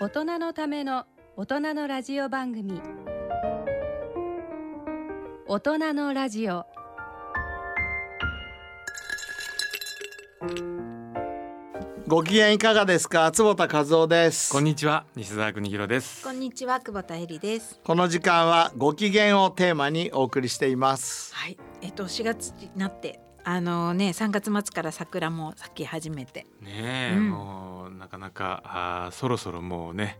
大人のための大人のラジオ番組。大人のラジオ。ご機嫌いかがですか？坪田和夫です。こんにちは。西澤邦弘です。こんにちは久保田恵里です。この時間はご機嫌をテーマにお送りしています。はい、えっと4月になってあのね3月末から桜も咲き始めて、ねえ、うん。もうなかなかあーそろそろもうね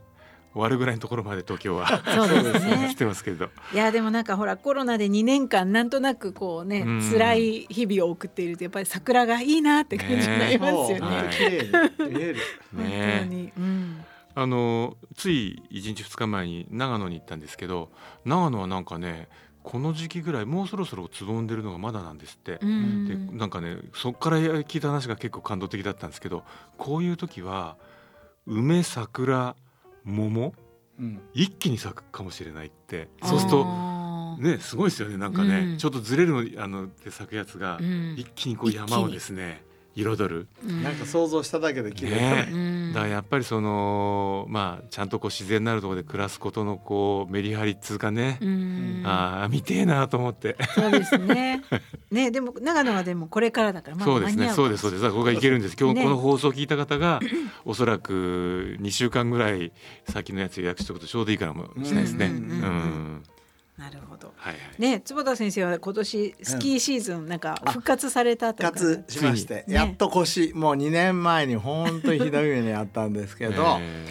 終わるぐらいのところまで東京はそうですね。来てますけど。いやでもなんかほらコロナで2年間なんとなくこうねうん。辛い日々を送っているとやっぱり桜がいいなって感じになりますよね。はい 綺麗に見える本当ねに、うん、あのつい1日2日前に長野に行ったんですけど長野はなんかねこの時期ぐらいもうそろそろつぼんでるのがまだなんですって。うん。でなんかねそっから聞いた話が結構感動的だったんですけどこういう時は梅桜桃うん。一気に咲くかもしれないって。そうするとねすごいですよねなんかね、うん。ちょっとずれるのあので咲くやつがうん。一気にこう山をですね彩る、うん。なんか想像しただけで綺麗だね。だからやっぱりそのまあちゃんとこう自然なるところで暮らすことのこうメリハリっつうかね、うん。ああ見てえなと思って、そうですね。ねでも長野はでもこれからだからまだそうですね。そうですそうです。ここがいけるんです。今日ね。この放送を聞いた方が おそらく2週間ぐらい先のやつ予約しておくとちょうどいいからもしれないですね。ううんんうんうん。うんなるほど。はいはい。ね坪田先生は今年スキーシーズンなんか復活されたとか、復活しまして、やっと腰もう2年前に本当にひどい目にあったんですけど、え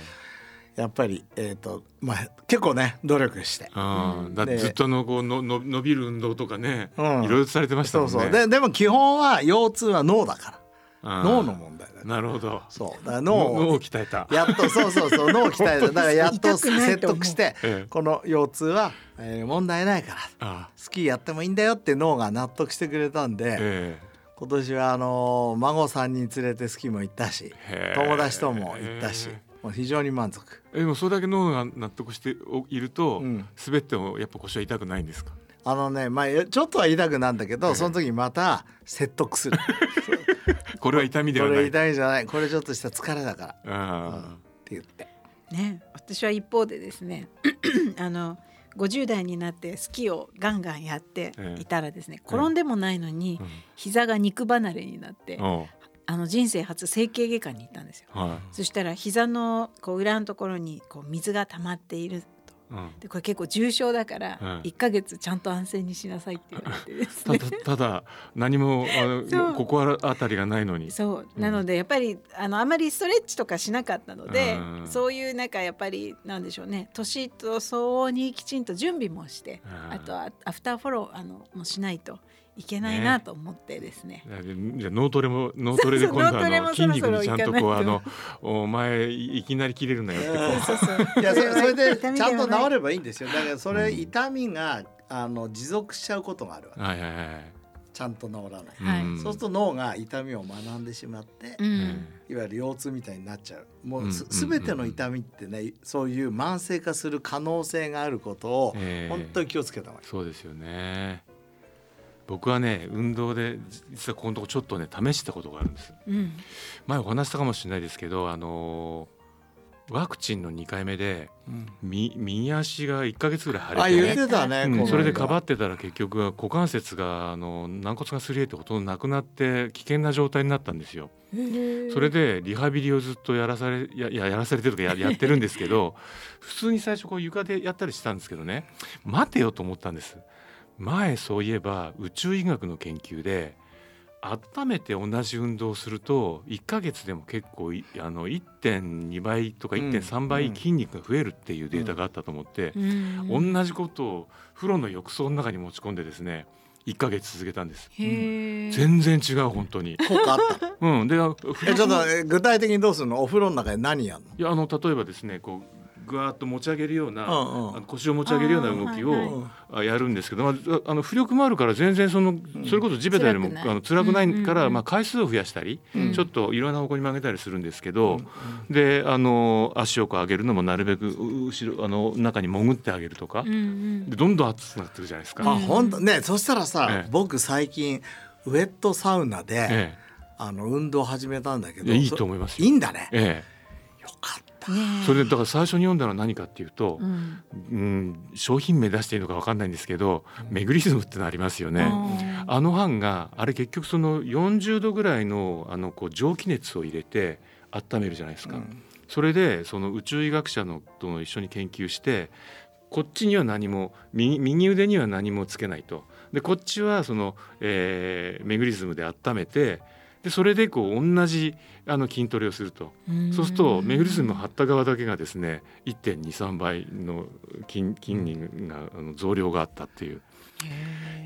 やっぱりえっ、とまあ結構ね努力して。ーあーだってでずっとあのこうのの伸びる運動とかね、うん。いろいろとされてましたもんね。そうそう。ででも基本は腰痛は脳だから脳の問題だなるほど。そう。だ脳脳を鍛えた。やっとそうそうそう 脳を鍛えた。だからやっと説得してええ。この腰痛は、えー問題ないからあスキーやってもいいんだよって脳が納得してくれたんーで、え今年はあのー孫さんに連れてスキーも行ったし友達とも行ったし、もう非常に満足。えでもそれだけ脳が納得していると、うん。滑ってもやっぱ腰は痛くないんですか？あのねまあちょっとは痛くなんだけど、ええ。その時また説得する これは痛みでこはない。れ痛いんじゃない。これちょっとした疲れだから、うん。っあて言って。ね。私は一方でですね あの50代になってスキーをガンガンやっていたらですね、転んでもないのに膝が肉離れになって、おうあの人生初整形外科に行ったんですよ。はそしたら膝のこう裏のところにこう水が溜まっているでこれ結構重症だからうん。1ヶ月ちゃんと安静にしなさいって言われてですたね。だただ何もあのここあたりがないのに。そう。なのでやっぱりあのあまりストレッチとかしなかったので、うん。そういうなんかやっぱりなんでしょうね。年と相応にきちんと準備もして、うん。あとはアフターフォローあのもしないといけないなと思ってですね。いやでじゃあ脳トレも脳トレで今度あの筋肉にちゃんとこうあのお前いきなり切れるなよってこう。いや それそれでちゃんと治ればいいんですよ。だからそれうん痛みがあの持続しちゃうことがあるわけ。はいはいはい。ちゃんと治らない、はい。ん。そうすると脳が痛みを学んでしまって、うん。いわゆる腰痛みたいになっちゃう。もうん。うす全ての痛みってねそういう慢性化する可能性があることをええ。本当に気をつけた方がいい。そうですよね。僕はね運動で実はこのとこちょっとね試したことがあるんです。うん。前お話したかもしれないですけど、あのワクチンの2回目でみ右足が1ヶ月ぐらい腫れあてね、言ってたね、うん、この間。それでかばってたら結局は股関節があの軟骨がすり減ってほとんどなくなって危険な状態になったんですよ。それでリハビリをずっとやらされやややらされてるとかややってるんですけど普通に最初こう床でやったりしたんですけどね待てよと思ったんです前そういえば宇宙医学の研究で温めて同じ運動をすると1ヶ月でも結構いあの1.2倍とかうん1.3倍筋肉が増えるっていうデータがあったと思って、うん。同じことを風呂の浴槽の中に持ち込んでですね1ヶ月続けたんです。全然違う本当に。効果あった。のうん。であえちょっとえ具体的にどうするの？お風呂の中で何やんの？いやあの例えばですねこうぐわーっと持ち上げるような、うんうん。腰を持ち上げるような動きをやるんですけど、まあ、あの浮力もあるから全然そのそれこそ地べたよりも辛くない。あの辛くないから、うんうんうん。まあ、回数を増やしたり、うん。ちょっといろんな方向に曲げたりするんですけど、であの足をこう上げるのもなるべくう後ろあの中に潜ってあげるとか、うんうん。でどんどん熱くなってるじゃないですか。あ本当ねそしたらさ、ええ。僕最近ウェットサウナで、えあの運動始めたんだけえ、どいやいいと思いますよ。いいんだね。えよかったそれでだから最初に読んだのは何かっていうとう、ん。うん、商品名出していいのか分かんないんですけど、メグリズムってのありますよね。ああの版があれ結局その40度ぐらいのあのこう蒸気熱を入れて温めるじゃないですか。うん。それでその宇宙医学者のと一緒に研究してこっちには何も右右腕には何もつけないと。でこっちはその、えーメグリズムで温めてでそれでこう同じあの筋トレをすると。そうするとメグリスム張った側だけがですね1.23倍の筋筋肉があの増量があったっていう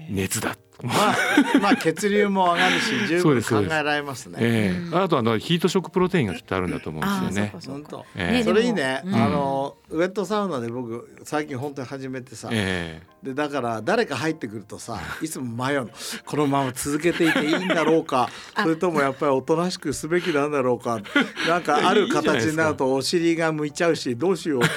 熱だ。まあ、まあ血流も上がるし十分考えられますね。ええ。うんあとあのヒートショックプロテインがきっとあるんだと思うんですよね。そう本当。ええ。それいいね、うん。あのウェットサウナで僕最近本当に始めてさ、えでだから誰か入ってくるとさ いつも迷うの。このまま続けていていいんだろうか。それともやっぱりおとなしくすべきなんだろうか。なんかある形になるとお尻が向いちゃうしどうしようとか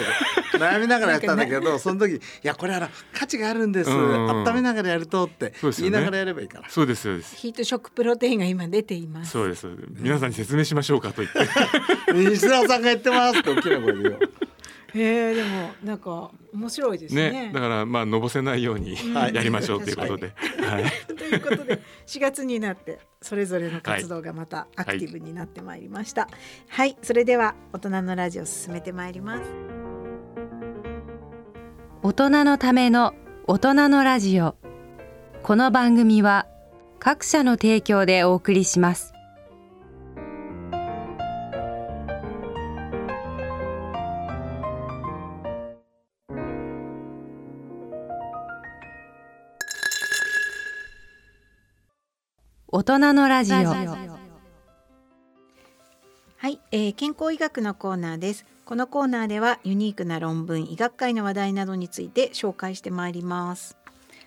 悩みながらやったんだけどその時「いやこれあの価値があるんですうんうんうん温めながらやると」ってそうですよね言いながらやればいいからえ。そうですそうです。ヒートショックプロテインが今出ています。そうですそうです。皆さんに説明しましょうかと言って。西澤さんが言ってますって大きな声で言おう。へえでもなんか面白いですね。ね、だからまあのぼせないようにはいやりましょうということで。はい。ということで4月になってそれぞれの活動がまたアクティブになってまいりました。はい、それでは大人のラジオ進めてまいります。大人のための大人のラジオ。この番組は各社の提供でお送りします。大人のラジオ。はい、えー健康医学のコーナーです。このコーナーではユニークな論文、医学界の話題などについて紹介してまいります。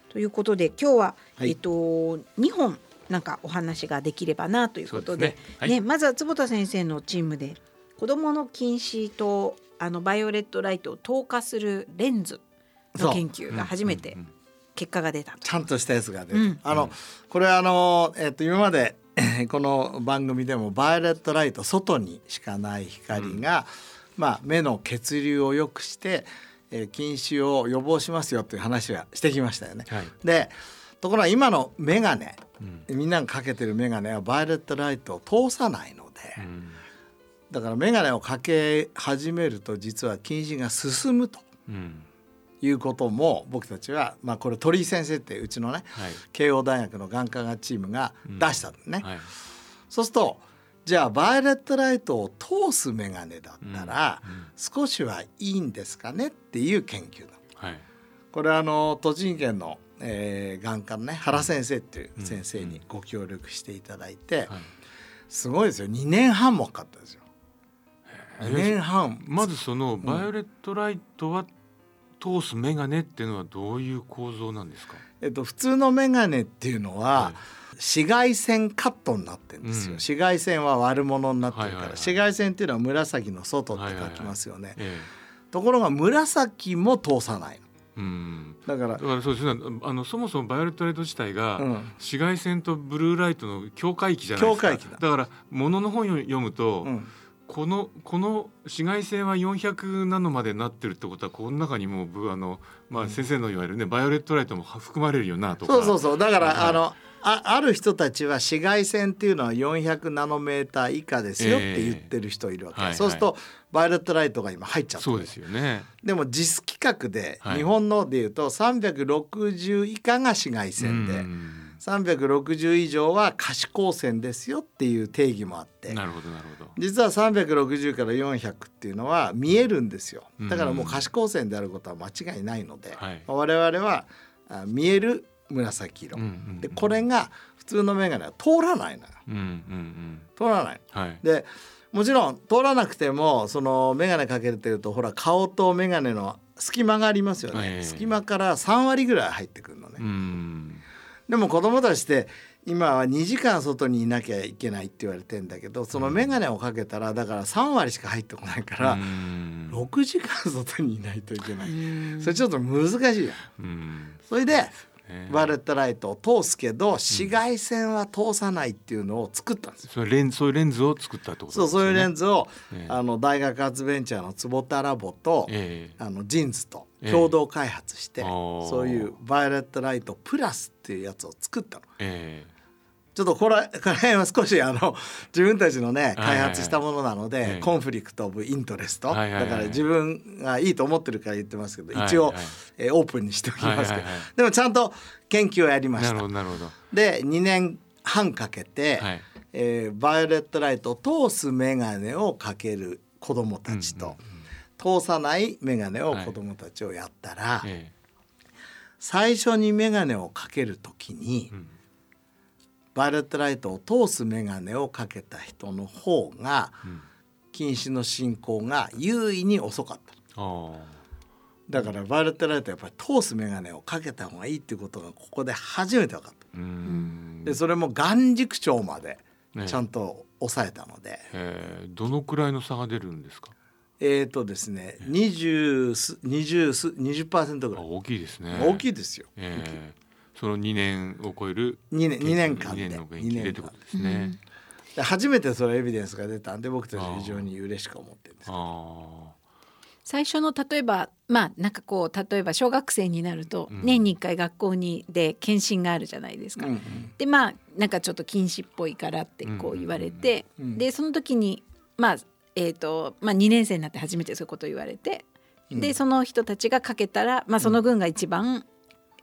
ということで今日は、はい。えっと2本なんかお話ができればなということでね。はい。ねまずは坪田先生のチームで子どもの近視とあのバイオレットライトを透過するレンズの研究が初めてうんうん。結果が出たと。ちゃんとしたやつが出る、うん。あのこれあの、えっと今まで この番組でもバイオレットライト外にしかない光が、まあ、目の血流を良くして、えー近視を予防しますよという話はしてきましたよね。はい。でところが今の眼鏡うんみんながかけてる眼鏡はバイオレットライトを通さないので、うんだから眼鏡をかけ始めると実は近視が進むとうんいうことも僕たちは、まあ、これ鳥居先生ってうちのねはい慶応大学の眼科学チームが出したのね、はい。そうするとじゃあバイオレットライトを通す眼鏡だったら、少しはいいんですかねっていう研究だ。はい。これはあの栃木県の、えー眼科のね原先生っていう先生にご協力していただいて、はい。すごいですよ。2年半もかかったですよ。2えー年半。まずそのバイオレットライトは通すメガネっていうのはどういう構造なんですか？えっと、普通の眼鏡っていうのは、はい。紫外線カットになってるんですよ、うん。紫外線は悪者になってるから、はいはいはい。紫外線っていうのは紫の外って書きますよね、えところが紫も通さないえうん。のだからだからそうですね。あのそもそもバイオレットライト自体が、うん。紫外線とブルーライトの境界域じゃないですか。だ。だから物の本を読むと、うんこのこの紫外線は400ナノまでなってるってことはこの中にもうぶあのまあ先生の言われるねバイオレットライトも含まれるよなとか。そうそうそう。だから、はいあのあある人たちは紫外線っていうのは400ナノメーター以下ですよって言ってる人いるわけ、ええはい。そうするとバイオレットライトが今入っちゃってる。そうですよね。でも JIS規格で、はい。日本のでいうと360以下が紫外線で、うん360以上は可視光線ですよっていう定義もあって。なるほどなるほど。実は360から400っていうのは見えるんですよ。だからもううん可視光線であることは間違いないので、はい。まあ我々はあ見える紫色、うんうんうん。でこれが普通の眼鏡は通らないのよ。うんうんうん。通らない。はい。でもちろん通らなくてもその眼鏡かけてるとほら顔と眼鏡の隙間がありますよね、ええ隙間から3割ぐらい入ってくるのね、うんでも子供たちって今は2時間外にいなきゃいけないって言われてんだけどその眼鏡をかけたらだから3割しか入ってこないから、うん。6時間外にいないといけない、うん。それちょっと難しいやん。うん。それでね。バイオレットライトを通すけど紫外線は通さないっていうのを作ったんですよ。それレンそういうレンズを作ったってことそうそういうレンズ、ズを、ええ。あの大学発ベンチャーの坪田ラボと、ええ。あのジンズとええ。共同開発して、そういうバイオレットライトプラスっていうやつを作ったの。えちょっとこれ この辺は少しあの自分たちのねはいはい開発したものなので、ええ。 conflict of interest、はいはいはい。だから自分がいいと思ってるから言ってますけど、はい一応、はい。えーオープンにしておきますけど、はいはいはいでもちゃんと研究をやりました。どなるほど。で2年半かけて、はい。えーバイオレットライトを通す眼鏡をかける子どもたちと、通さない眼鏡を子どもたちをやったら、え最初に眼鏡をかける時に、んバイオレットライトを通す眼鏡をかけた人の方が、ん近視の進行が優位に遅かった。だからバイオレットライトはやっぱり通す眼鏡をかけた方がいいっていうことがここで初めて分かった。でそれも眼軸長までねちゃんと抑えたので、え。ーどのくらいの差が出るんですか？えーとですね20す20す20%ぐらい。あ大きいですね。大きいですよ。えーその2年を超える2年二年間で。2年でってことですね。で初めてそのエビデンスが出たんで僕たちは非常に嬉しく思ってるんですけど。あ最初の例えばまあなんかこう例えば小学生になるとうん。年に1回学校にで検診があるじゃないですか。うんうん。でまあなんかちょっと近視っぽいからってこう言われて、うんうんうん。でその時にまあえーとまあ、2年生になって初めてそういうことを言われて、うん。でその人たちがかけたら、まあ、その群が一番、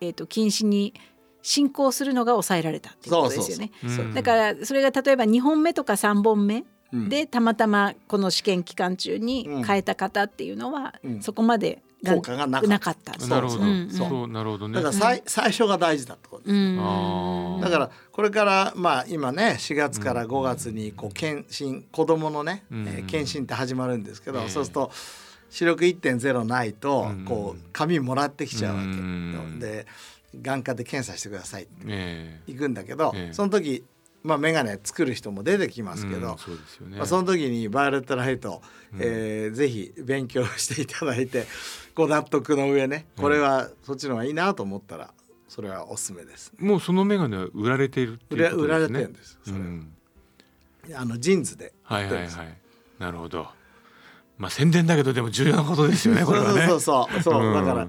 えー、と近視に進行するのが抑えられたっていうことですよね。だからそれが例えば2本目とか3本目うん。でたまたまこの試験期間中に変えた方っていうのは、うん。そこまで効果がなかった。なかった。あなるほど。うんうん。そうなるほどね。だからさい最初が大事だってことです。だからこれからまあ今ね4月から5月にこう検診子どものね、うん。えー検診って始まるんですけど、ええ。そうすると視力1.0ないとうんこう紙もらってきちゃうわけ、うんで眼科で検査してくださいってえ。行くんだけど、ええ。その時まあ眼鏡作る人も出てきますけど、うんそうですよね。まあ、その時にバイオレットライト、えーぜひ勉強していただいて ご納得の上ねこれはそっちの方がいいなと思ったらそれはおすすめです。もうそのメガネは売られているっていうことですね。売られてるんですそれ。うん。あのジンズで。はいはいはい。なるほど。まあ宣伝だけどでも重要なことですよね これはねそう。そうそうそう、うん。だから。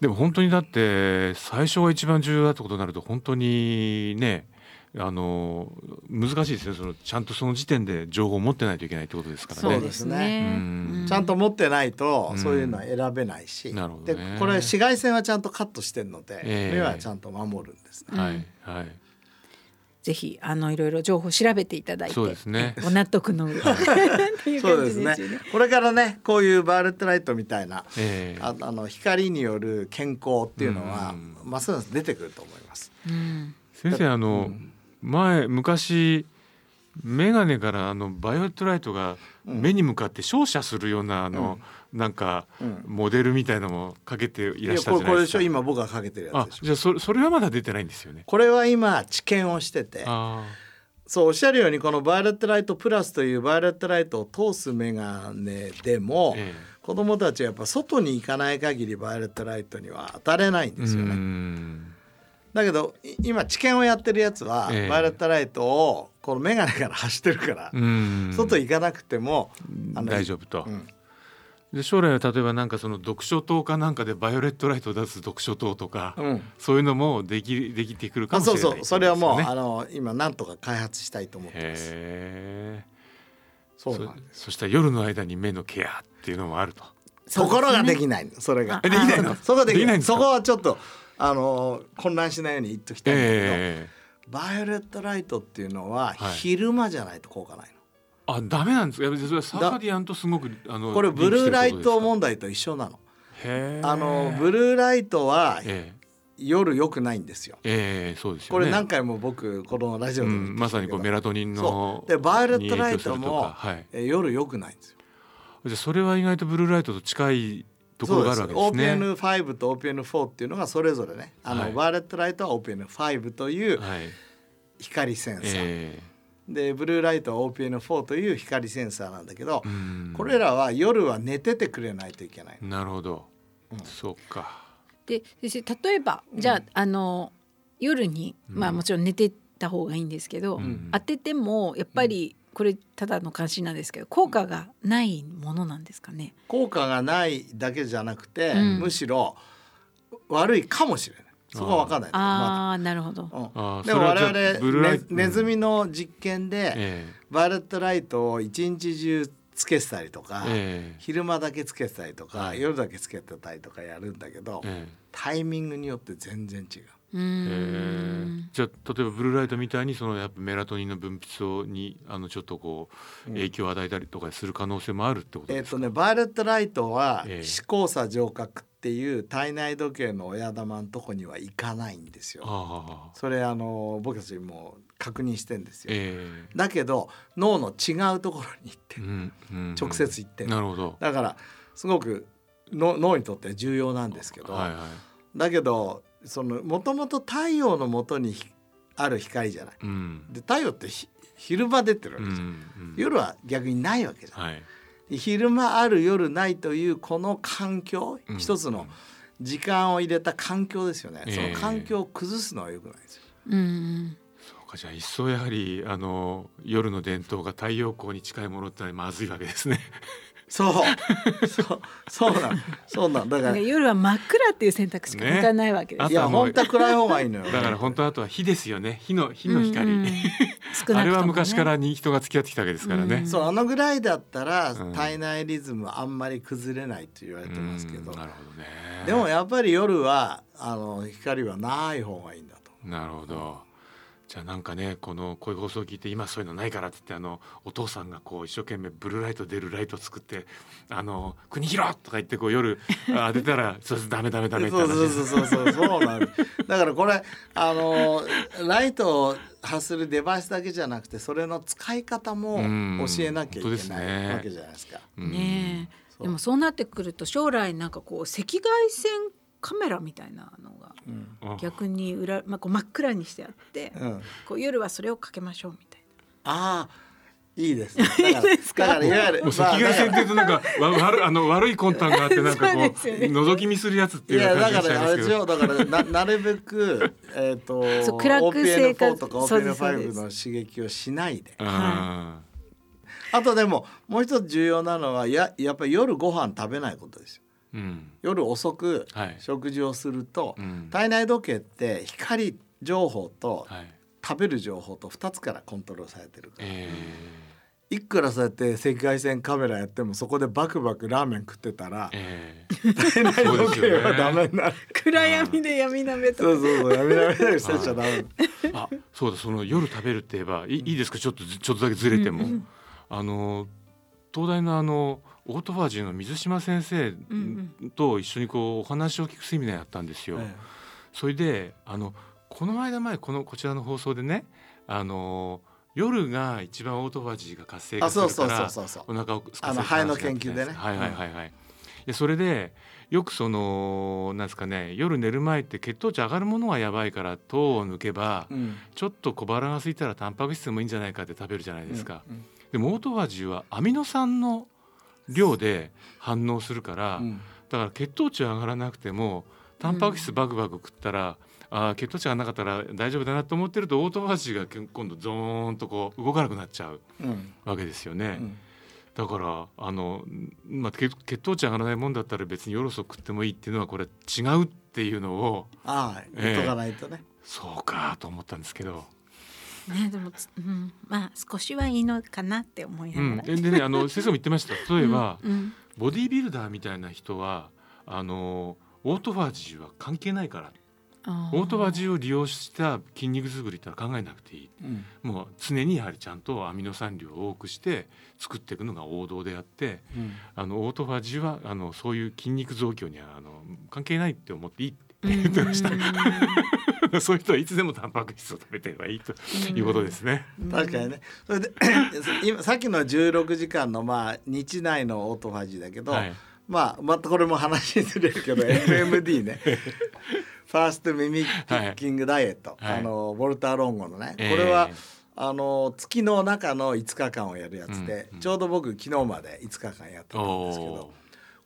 でも本当にだって最初が一番重要だってことになると本当にねあの難しいですねそのちゃんとその時点で情報を持ってないといけないってことですからね。そうですね。うん。ちゃんと持ってないとうん。そういうのは選べないし、なるほどね。でこれ紫外線はちゃんとカットしてるので、ええ。目はちゃんと守るんですね。はいはい。ぜひあのいろいろ情報を調べていただいてそうですね。ご納得の 上っていう感そうですね。これからねこういうバイオレットライトみたいなええ。ああの光による健康っていうのはうん。ますます出てくると思います。うん。先生あの、前昔眼鏡からあのバイオレットライトが目に向かって照射するようなあの、なんかうんモデルみたいなのもかけていらっしゃるじゃないですか。れでしょ？今僕がかけてるやあつでしょ。じゃあそれそれはまだ出てないんですよね。これは今治験をしててあそうおっしゃるようにこのバイオレットライトプラスというバイオレットライトを通す眼鏡でも、え子供たちはやっぱ外に行かない限りバイオレットライトには当たれないんえですよね。うんだけどい今治験をやってるやつは、ええ。バイオレットライトをこの眼鏡から走ってるから、うん。外行かなくても、大丈夫と。うん。で将来は例えばなんかその読書灯かなんかでバイオレットライトを出す読書灯とか、うん。そういうのもできできてくるかあもしれないそうそう。それはもう、あの今なんとか開発したいと思ってます。ねへえ。そうなんです。そそしたら夜の間に目のケアっていうのもあると。ところができないの。それが。えできないの。そこそこはちょっとあの混乱しないように言っときたいんだけど、ええバイオレットライトっていうのははい昼間じゃないと効果ないの。あダメなんですか？それはサーカディアンとすごくあのこれブルーライト問題と一緒なの。あのブルーライトはええ夜良くないんですよ。ええそうですよね。これ何回も僕このラジオでもうん、まさにこうメラトニンのでバイオレットライトもかはい。え夜良くないんですよ。じゃあそれは意外とブルーライトと近いところがあるわけですね。OPN5 と OPN4 っていうのがそれぞれねあの、はいバイオレットライトは OPN5 というはい。光センサー、えでブルーライトは OPN4 という光センサーなんだけどこれらは夜は寝ててくれないといけない。なるほど。そうか。で先生例えばじゃあ,、あの夜に、まあもちろん寝てた方がいいんですけど、うん当ててもやっぱりこれただの関心なんですけど効果がないものなんですかね？効果がないだけじゃなくて、うん。むしろ悪いかもしれない。そこは分かんない。まああなるほど。だうん。でも我々ねネズミの実験で、えバイオレットライトを一日中つけてたりとか、ええ。昼間だけつけてたりとか、はい。夜だけつけてたりとかやるんだけど、ええ。タイミングによって全然違う。うーえん。ーじゃあ例えばブルーライトみたいにそのやっぱメラトニンの分泌をにあのちょっとこう影響を与えたりとかする可能性もあるってことえっ、ですか、とねバイオレットライトはええ視交差上核っていう体内時計の親玉のとこには行かないんですよ。それあの僕たちも確認してんですよ。えだけど脳の違うところに行ってうんうん直接行ってるなるほど。だからすごくの脳にとって重要なんですけど、はいはい。だけどそのもともと太陽のもとにひある光じゃない。うんで太陽ってひ昼間出てるわうんけじゃん、うん夜は逆にないわけじゃん。はいで昼間ある夜ないというこの環境、うん一つの時間を入れた環境ですよね、ええその環境を崩すのは良くないですよ。うんそうかじゃあ一層やはりあの夜の伝統が太陽光に近いものってのはまずいわけですね。そう。そう。そうなんそうなんだから。夜は真っ暗っていう選択しか向かないわけです。ねいや本当は暗い方がいいのよ。だから本当あとは火ですよね。火の火の光、あれは昔からに人が付き合ってきたわけですからね。うん。そうあのぐらいだったらうん。体内リズムあんまり崩れないと言われてますけど、うん。なるほどね。でもやっぱり夜はあの光はない方がいいんだと。なるほど。じゃあなんかねこのこういう放送を聞いて今そういうのないからって言ってあのお父さんがこう一生懸命ブルーライト出るライトを作ってあの国広とか言ってこう夜あ当てたら そうですダメダメダメって話そうそうそうそうそうそうなんだからこれあのライトを発するデバイスだけじゃなくてそれの使い方もうん。教えなきゃいけないね。わけじゃないですか。うん。ねでもそうなってくると将来なんかこう赤外線カメラみたいなのがうん。あ逆に裏、まあ、こう真っ暗にしてあって、うん、こう夜はそれをかけましょうみたいああいいですね。だからいいですか？だからいわゆるもう赤外線っていうとなんかわ悪いあの悪い魂胆があってなんかこう 覗き見するやつっていいう感じがしちゃいますけど。だからな なるべくえっ、とそう暗く生活 OPN4 とかそうですそう OPN5 ですの刺激をしないで。ああとでももう一つ重要なのはややっぱり夜ご飯食べないことですよ。ーうん。夜遅くはい。食事をすると、うん。体内時計って光情報とはい。食べる情報と2つからコントロールされてるから、えいくらそうやって赤外線カメラやってもそこでバクバクラーメン食ってたらー、え。ー体内時計はダメになる。な暗闇で闇鍋とか。そうそうそうやめなめなしてちゃダメ。あそうだその夜食べるって言えばいいいいですか？ちょっとずちょっとだけずれても、うんうん。あの東大のあのオートファージーの水島先生んと一緒にこうお話を聞くセミナーやったんですよ。えそれであのこの間前このこちらの放送でねあの夜が一番オートファージーが活性化するから。お腹をあの肺の研究でねはいはいはいはい。でそれでよくそのなんですかね夜寝る前って血糖値上がるものがやばいから糖を抜けば、うんちょっと小腹が空いたらタンパク質もいいんじゃないかって食べるじゃないですか。うんでもオートファージーはアミノ酸の量で反応するから、うんだから血糖値は上がらなくてもタンパク質バクバク食ったら、あー血糖値がなかったら大丈夫だなと思ってるとオートファージーが今度ゾーンとこう動かなくなっちゃううんわけですよね。うんだからあの、まあ、血血糖値上がらないもんだったら別に夜遅く食ってもいいっていうのはこれ違うっていうのをああ言っとかないとね。そうかと思ったんですけど。ねでもつ、うん、まあ少しはいいのかなって思いなうん、がら、ででねあの先生も言ってました。例えば、うん。うんボディービルダーみたいな人はあのオートファージーは関係ないから。オートファージーを利用した筋肉作りってのは考えなくていい。うん。もう常にやはりちゃんとアミノ酸量を多くして作っていくのが王道であってうん。あのオートファージーはあのそういう筋肉増強にはあの関係ないって思っていい。ってうん言ってました。そういう人はいつでもタンパク質を食べてればいいということですね。確かにね。それで 今さっきの16時間のまあ日内のオートファジーだけど、はい。まあまたこれも話ずれるけど FMD ね。ファーストミミッキングダイエット、はい。あのボルターロンゴのね、えーこれはあの月の中の5日間をやるやつで、うんうんちょうど僕昨日まで5日間やってたんですけどお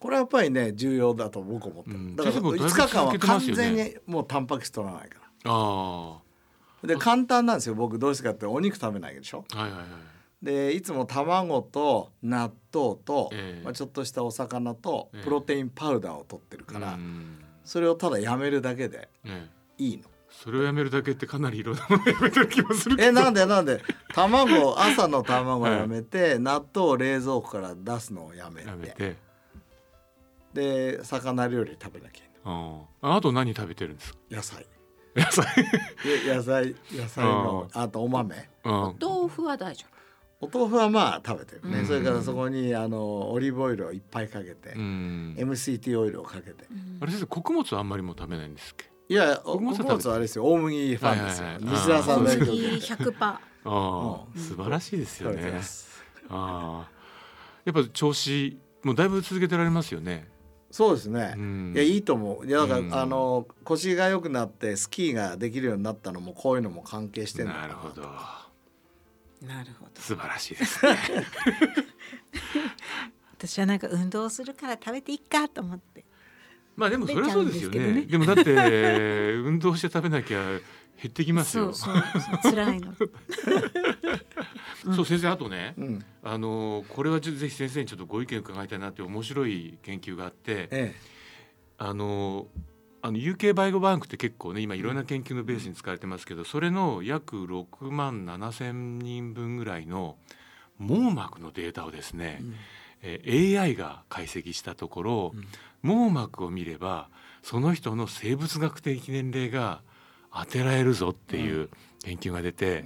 これはやっぱりね重要だと僕は思ってる、うん。だから先生もだいぶ5日間は完全にもうタンパク質取らないかあらで簡単なんですよ。僕どうしてかってお肉食べないでしょ。あはいはいはい。でいつも卵と納豆と、ええ。まあ、ちょっとしたお魚とええ。プロテインパウダーを取ってるから、うん。それをただやめるだけでええ。いいの。それをやめるだけってかなりいろんなものやめてる気もするえなんでなんで。卵朝の卵やめて、納豆を冷蔵庫から出すのをやめて。やめてで魚料理食べなきゃいけない。あああと何食べてるんですか？野菜。野菜。で野菜野菜のあとお豆。うん豆腐は大丈お豆腐はまあ食べてるね、うん。それからそこにあのオリーブオイルをいっぱいかけて、うん。MCT オイルをかけて、あれ先生穀物はあんまりもう食べないんですっけ？いや穀穀物はあれですよ。大麦ファンですよ、はいはいはい。西田さんの夫。影響を麦受けて100%。ああ、うん。素晴らしいですよね。ああやっぱ調子もうだいぶ続けてられますよねそうですね、うん。いやいいと思う。いやだから、うん。あの腰が良くなってスキーができるようになったのもこういうのも関係してんのかな。るほど。なるほど。素晴らしいですね。私はなんか運動するから食べていいかと思って。まあでもそれはそうですよね。ですでもだって 運動して食べなきゃ減ってきますよ。そうそうそう。辛いの。そう先生あとねうん。あのこれはちょっとぜひ先生にちょっとご意見伺いたいなって面白い研究があってえあのあの UK バイオバンクって結構ね今いろんな研究のベースに使われてますけどそれの約6万7千人分ぐらいの網膜のデータをですね、えー AI が解析したところ、網膜を見ればその人の生物学的年齢が当てられるぞっていう研究が出て、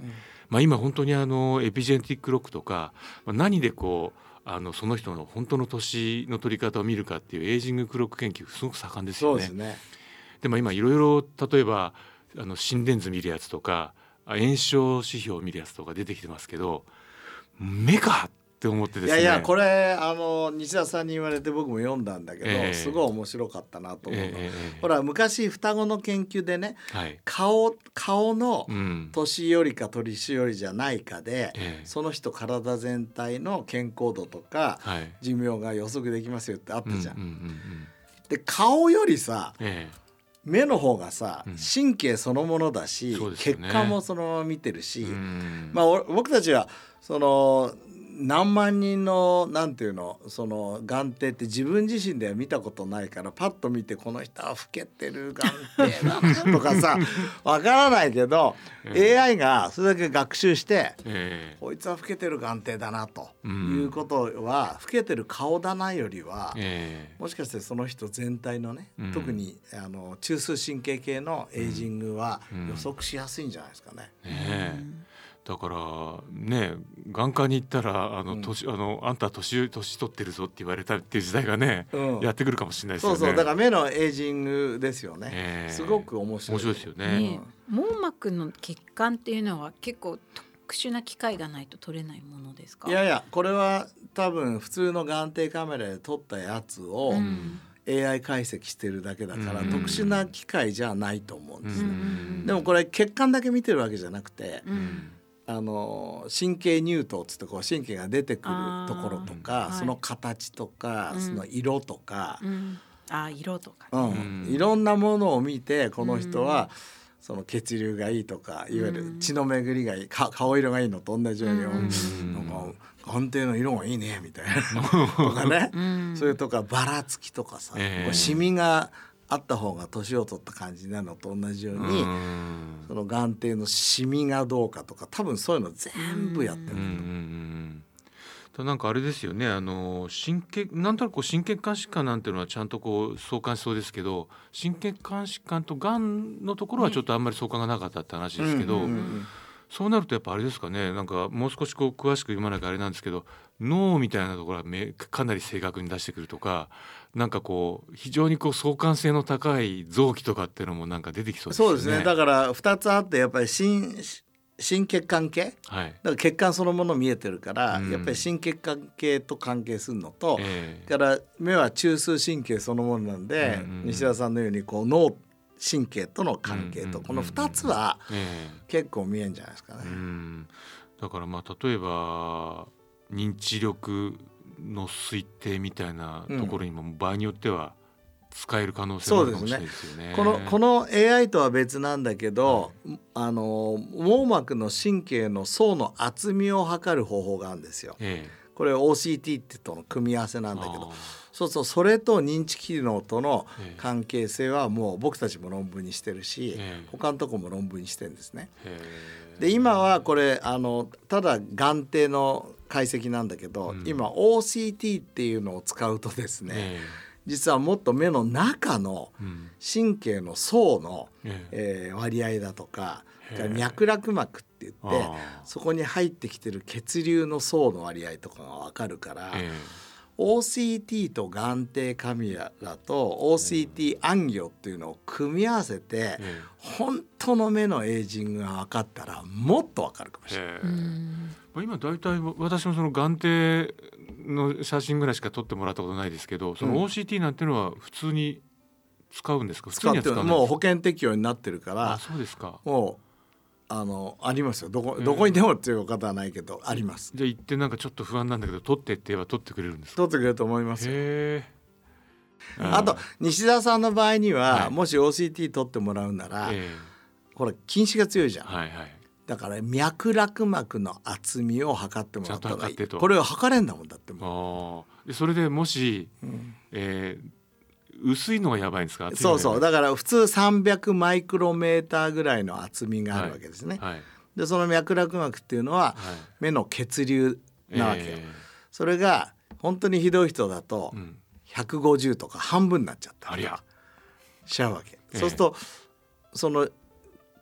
まあ、今本当にあのエピジェネティックロックとか、まあ、何でこうあのその人の本当の年の取り方を見るかっていうエイジングクロック研究すごく盛んですよね。そうですね。でも今いろいろ例えばあの心電図見るやつとかあ炎症指標を見るやつとか出てきてますけど目かって思ってですね。いやいやこれあの西田さんに言われて僕も読んだんだけど、ええ。すごい面白かったなと思うの、ええええほら昔双子の研究でねはい、顔顔のうん。年寄りか年寄りじゃないかで、ええ。その人体全体の健康度とかはい、寿命が予測できますよってあったじゃん。うんうんうんうん。で顔よりさえ目の方がさうん。神経そのものだし、うですよね。管もそのまま見てるし、まあお僕たちはその何万人のなんていうのその眼底って自分自身では見たことないからパッと見てこの人は老けてる眼底だなとかさ わからないけど、ええ。AI がそれだけ学習してええ。こいつは老けてる眼底だなとうん。いうことは、老けてる顔だなよりは、ええ。もしかしてその人全体のね、うん。特にあの中枢神経系のエイジングはうん。予測しやすいんじゃないですかね。ねえだからね眼科に行ったらあの、うん。年あのあんた年年取ってるぞって言われたっていう時代がね、うん。やってくるかもしれないですよね。そうそうだから目のエイジングですよね、ええ。すごく面白い。面白いですよね。ねえ。網膜の血管っていうのは結構特殊な機械がないと取れないものですか？いやいやこれは多分普通の眼底カメラで撮ったやつをうん。AI 解析してるだけだから、うん。特殊な機械じゃないと思うんですね、うん。でもこれ血管だけ見てるわけじゃなくて、うんあの神経乳頭っつってこう神経が出てくるところとか、はい。その形とか、うん。その色とか、うん、あ色とか、うん。うん。いろんなものを見てこの人は、その血流がいいとかいわゆる血の巡りがいいか顔色がいいのと同じように、う。ん。なんか眼底の色がいいねみたいな。とかね、うん。それとかばらつきとかさ、ええ。こうシミがあった方が年を取った感じなのと同じように、うん。その眼底のシミがどうかとか多分そういうの全部やってる、となんかあれですよねあの神経なんとなくこう心血管疾患なんていうのはちゃんとこう相関しそうですけど心血管疾患とがんのところはちょっとあんまり相関がなかったって話ですけど、そうなるとやっぱあれですかねなんかもう少しこう詳しく読まなきゃあれなんですけど脳みたいなところはめかなり正確に出してくるとかなんかこう非常にこう相関性の高い臓器とかっていうのもなんか出てきそうですよね。そうですね。だから2つあってやっぱり心心血管系？はい。だから血管そのもの見えてるから、うん。やっぱり心血管系と関係するのと、ええ。だから目は中枢神経そのものなんで、うんうん西田さんのようにこう脳神経との関係と、うんこの2つはええ。結構見えんじゃないですかね。うん。だからまあ例えば認知力の推定みたいなところにも場合によっては使える可能性があるかもしれないですよね。このこの AI とは別なんだけど、あの網膜の神経の層の厚みを測る方法があるんですよ。えこれ OCT ってとの組み合わせなんだけどあそうそうそれと認知機能とのええ。関係性はもう僕たちも論文にしてるし、ええ。他のとこも論文にしてるんですね。で今はこれあのただ眼底の解析なんだけど、うん。今 OCT っていうのを使うとですね、え実はもっと目の中の神経の層の、ええ。えー割合だとか脈絡膜って言ってそこに入ってきてる血流の層の割合とかが分かるから、え OCT と眼底カメラと OCT 暗魚っていうのを組み合わせてええ本当の目のエイジングが分かったらもっと分かるかもしれない。まあ今大体私もその眼底の写真ぐらいしか撮ってもらったことないですけどそのうん。OCT なんていうのは普通に使うんですか？普通使ってにもう保険適用になってるかあらそうですか。もうあのありますよ。どこええどこにでもっていう方はないけどあります。じゃあ行ってなんかちょっと不安なんだけど撮ってって言えば撮ってくれるんですか？取ってくれると思いますよ。あと西田さんの場合には、はい。もし OCT 取ってもらうなら、えこれ近視が強いじゃん、えはいはい。だから脈絡膜の厚みを測ってもらった方がいい。ちゃんと測ってと。これを測れんだもんだってもああでそれでもし、う、うん。えー薄いのがやばいんですか？そうそう。だから普通300マイクロメーターぐらいの厚みがあるわけですね、はい。でその脈絡膜っていうのははい。目の血流なわけよ、えそれが本当にひどい人だとえうん。150とか半分になっちゃった。ありゃ。しちゃうわけ、ええ。そうするとその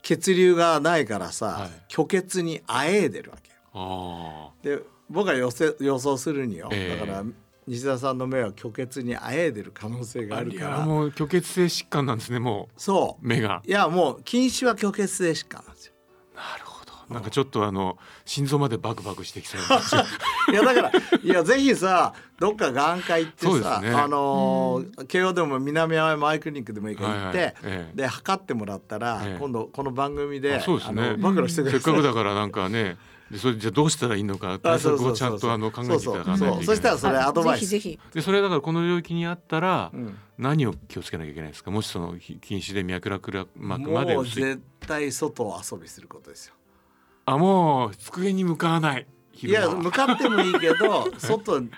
血流がないからさ、はい。虚血にあえいでるわけよ。あで僕が予想するによ、ええ。だから西田さんの目は虚血にあえいでる可能性があるから。もう虚血性疾患なんですねもそう。目が。いやもう近視は虚血性疾患なんですよ。なるほど。なんかちょっとあの心臓までバクバクしてきそう いやだからいやぜひさどっか眼科行ってさ、ね。あのー慶応でも南青山アイクリニックでもいいから行って、はいはい。ええ。で測ってもらったら、ええ。今度この番組であそうですね。あの暴露してください。せっかくだからなんかねでそれじゃあどうしたらいいのか対策をちゃんとあの考えていただかないといけないそしたらそれアドバイス。ぜひぜひ。でそれだからこの領域にあったらうん。何を気をつけなきゃいけないですか？もしそのひ禁止で脈絡膜までもう絶対外を遊びすることですよ。あもう机に向かわない。いや向かってもいいけど 外に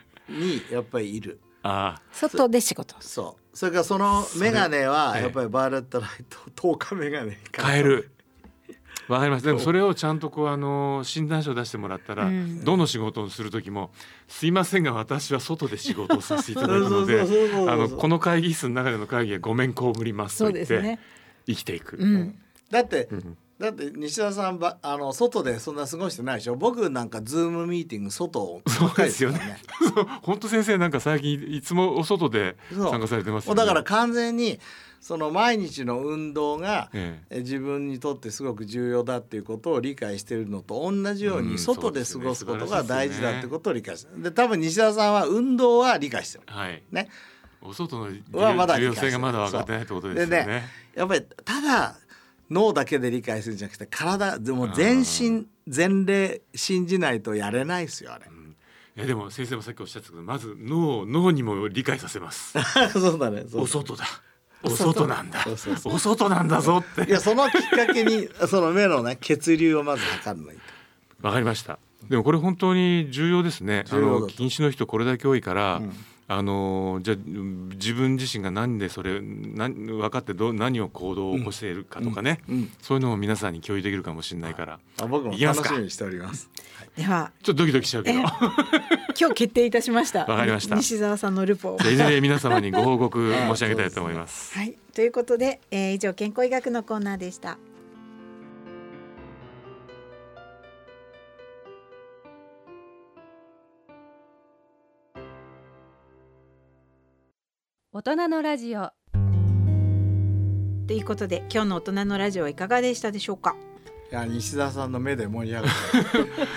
やっぱりいる。あ外で仕事。そう。それからそのメガネはええやっぱりバーレットライト透過メガネにあ変えるわかりますでもそれをちゃんとこうあの診断書を出してもらったら、うん。どの仕事をする時も「すいませんが私は外で仕事をさせていただくのでこの会議室の中での会議はごめん被ります」と言って、ね。生きていく。うん。だってうんだって西田さんばあの外でそんな過ごしてないでしょ？僕なんかズームミーティング外そうですよね。本当先生なんか最近いつもお外で参加されてますね。だから完全にその毎日の運動がええ。え自分にとってすごく重要だっていうことを理解しているのと同じよううんに外で過ごすことが大事だってとことを理解してる。で多分西田さんは運動は理解してる。はい。ね。お外の重はまだ重要性がまだ分かってないってことですよね。でねやっぱりただ脳だけで理解するんじゃなくて体でも全身全霊信じないとやれないですよあれいやでも先生もさっきおっしゃってたけどまず脳脳にも理解させます。そうだねお外だ。お外なんだ。お外なんだぞって。いやそのきっかけにその目のね血流をまず測るのいいわかりました。でもこれ本当に重要ですね。あの禁止の人これだけ多いから、うん。あのじゃ自分自身が何でそれ何分かってどう何を行動を起こしているかとかね、うんそういうのも皆さんに共有できるかもしれないから、あ僕も楽しみにしております。では。ちょっとドキドキしちゃうけど。え今日決定いたしました。わかりました。西澤さんのルポいずれ皆様にご報告申し上げたいと思います。はい。ということで、えー、以上健康医学のコーナーでした大人のラジオということで今日の大人のラジオはいかがでしたでしょうか？いや西田さんの目で盛り上が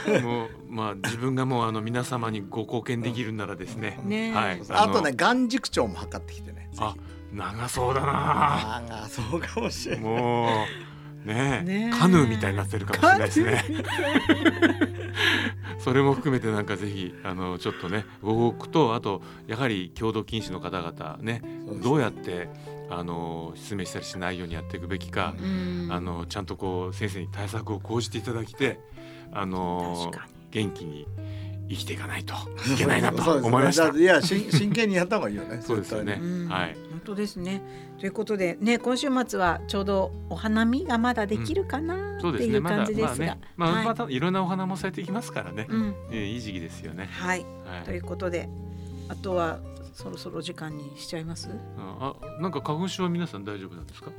る もうまあ自分がもうあの皆様にご貢献できるならですね。ねはい。あとのね眼軸長も測ってきてねあ長そうだな。ああそうかもしれないもうねねえ。カヌーみたいになってるかもしれないですね。それも含めてなんかぜひあのちょっとねご報告とあとやはり共同禁止の方々ねどうやってあの失明したりしないようにやっていくべきか、うん。あのちゃんとこう先生に対策を講じていただきてあの元気に生きていかないといけないなと思いました。いやし真剣にやった方がいいよねそうですよね。はい。本当ですね。ということでね今週末はちょうどお花見がまだできるかなそうですね。っていう感じですがまあね、、まあ、はいまたいろんなお花も咲いてきますからね。うんえーいい時期ですよね。はいはい。ということであとはそろそろ時間にしちゃいます？あ、なんか花粉症は皆さん大丈夫なんですか？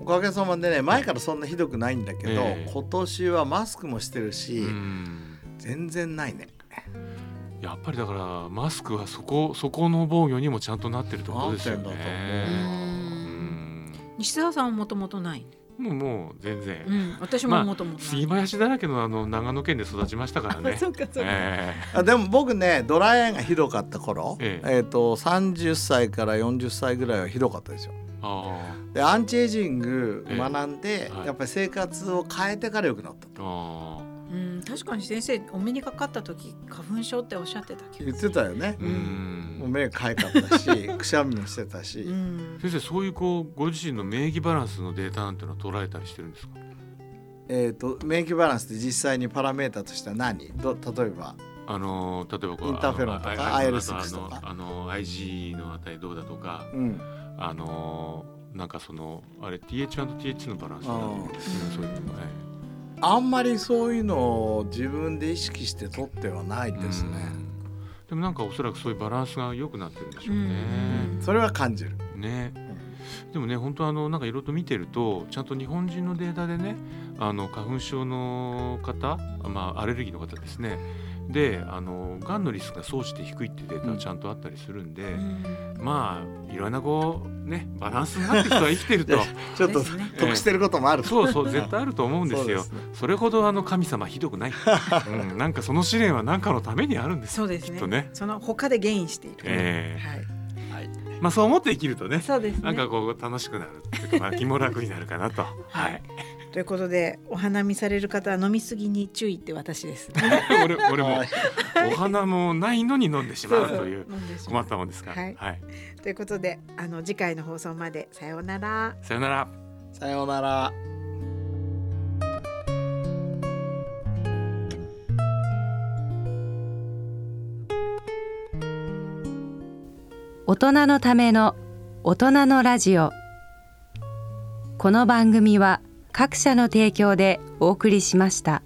おかげさまでね前からそんなひどくないんだけど、ええ今年はマスクもしてるうし、ん。全然ないねやっぱりだからマスクはそこそこの防御にもちゃんとなってるってことですよね。西澤さんはもともとない？もうもう全然。うん、私ももともとない。杉林だらけのあの長野県で育ちましたからね。そうかそうか。えあでも僕ねドライアイがひどかった頃、えええーと30歳から40歳ぐらいはひどかったですよえあでアンチエイジングええ学んで、はいやっぱり生活を変えてから良くなったああうん、確かに先生お目にかかった時花粉症っておっしゃってたけ言ってど。たよね。あ。う、もうん目かゆかったし くしゃみもしてたし、うん。先生そういうこうご自身の免疫バランスのデータなんていうのは捉えたりしてるんですか？えー、と免疫バランスって実際にパラメータとしては何？ど例えば。あの例えばこうインターフェロンとかああ IL6 とか。あのあの IG の値どうだとか。うん。あのなんかそのあれ TH&TH のバランスなんですねそういうのもねあんまりそういうのを自分で意識して取ってはないですね、うん。でもなんかおそらくそういうバランスが良くなってるんでしょうね。うん。それは感じる、ね。でもね本当あのなんかいろいろと見てるとちゃんと日本人のデータでねあの花粉症の方、まあ、アレルギーの方ですねであのがんのリスクが総じて低いっていうデータがちゃんとあったりするんで、うんまあいろんなこうねバランスがあって人は生きてると ちょっとね得してることもある、そうそう絶対あると思うんですよそうですねそれほどあの神様ひどくない、うん、なんかその試練は何かのためにあるんですそうですね。きっとねその他でゲインしている。えはい。まあそう思って生きるとねそうですね。なんかこう楽しくなるっていうか、まあ、気も楽になるかなと。はい。ということでお花見される方は飲みすぎに注意って私です。俺俺もはいお花もないのに飲んでしまうという困ったもんですか？ら。はいはい。ということであの次回の放送までさようなら。さよなら。さようなら大人のための大人のラジオこの番組は各社の提供でお送りしました。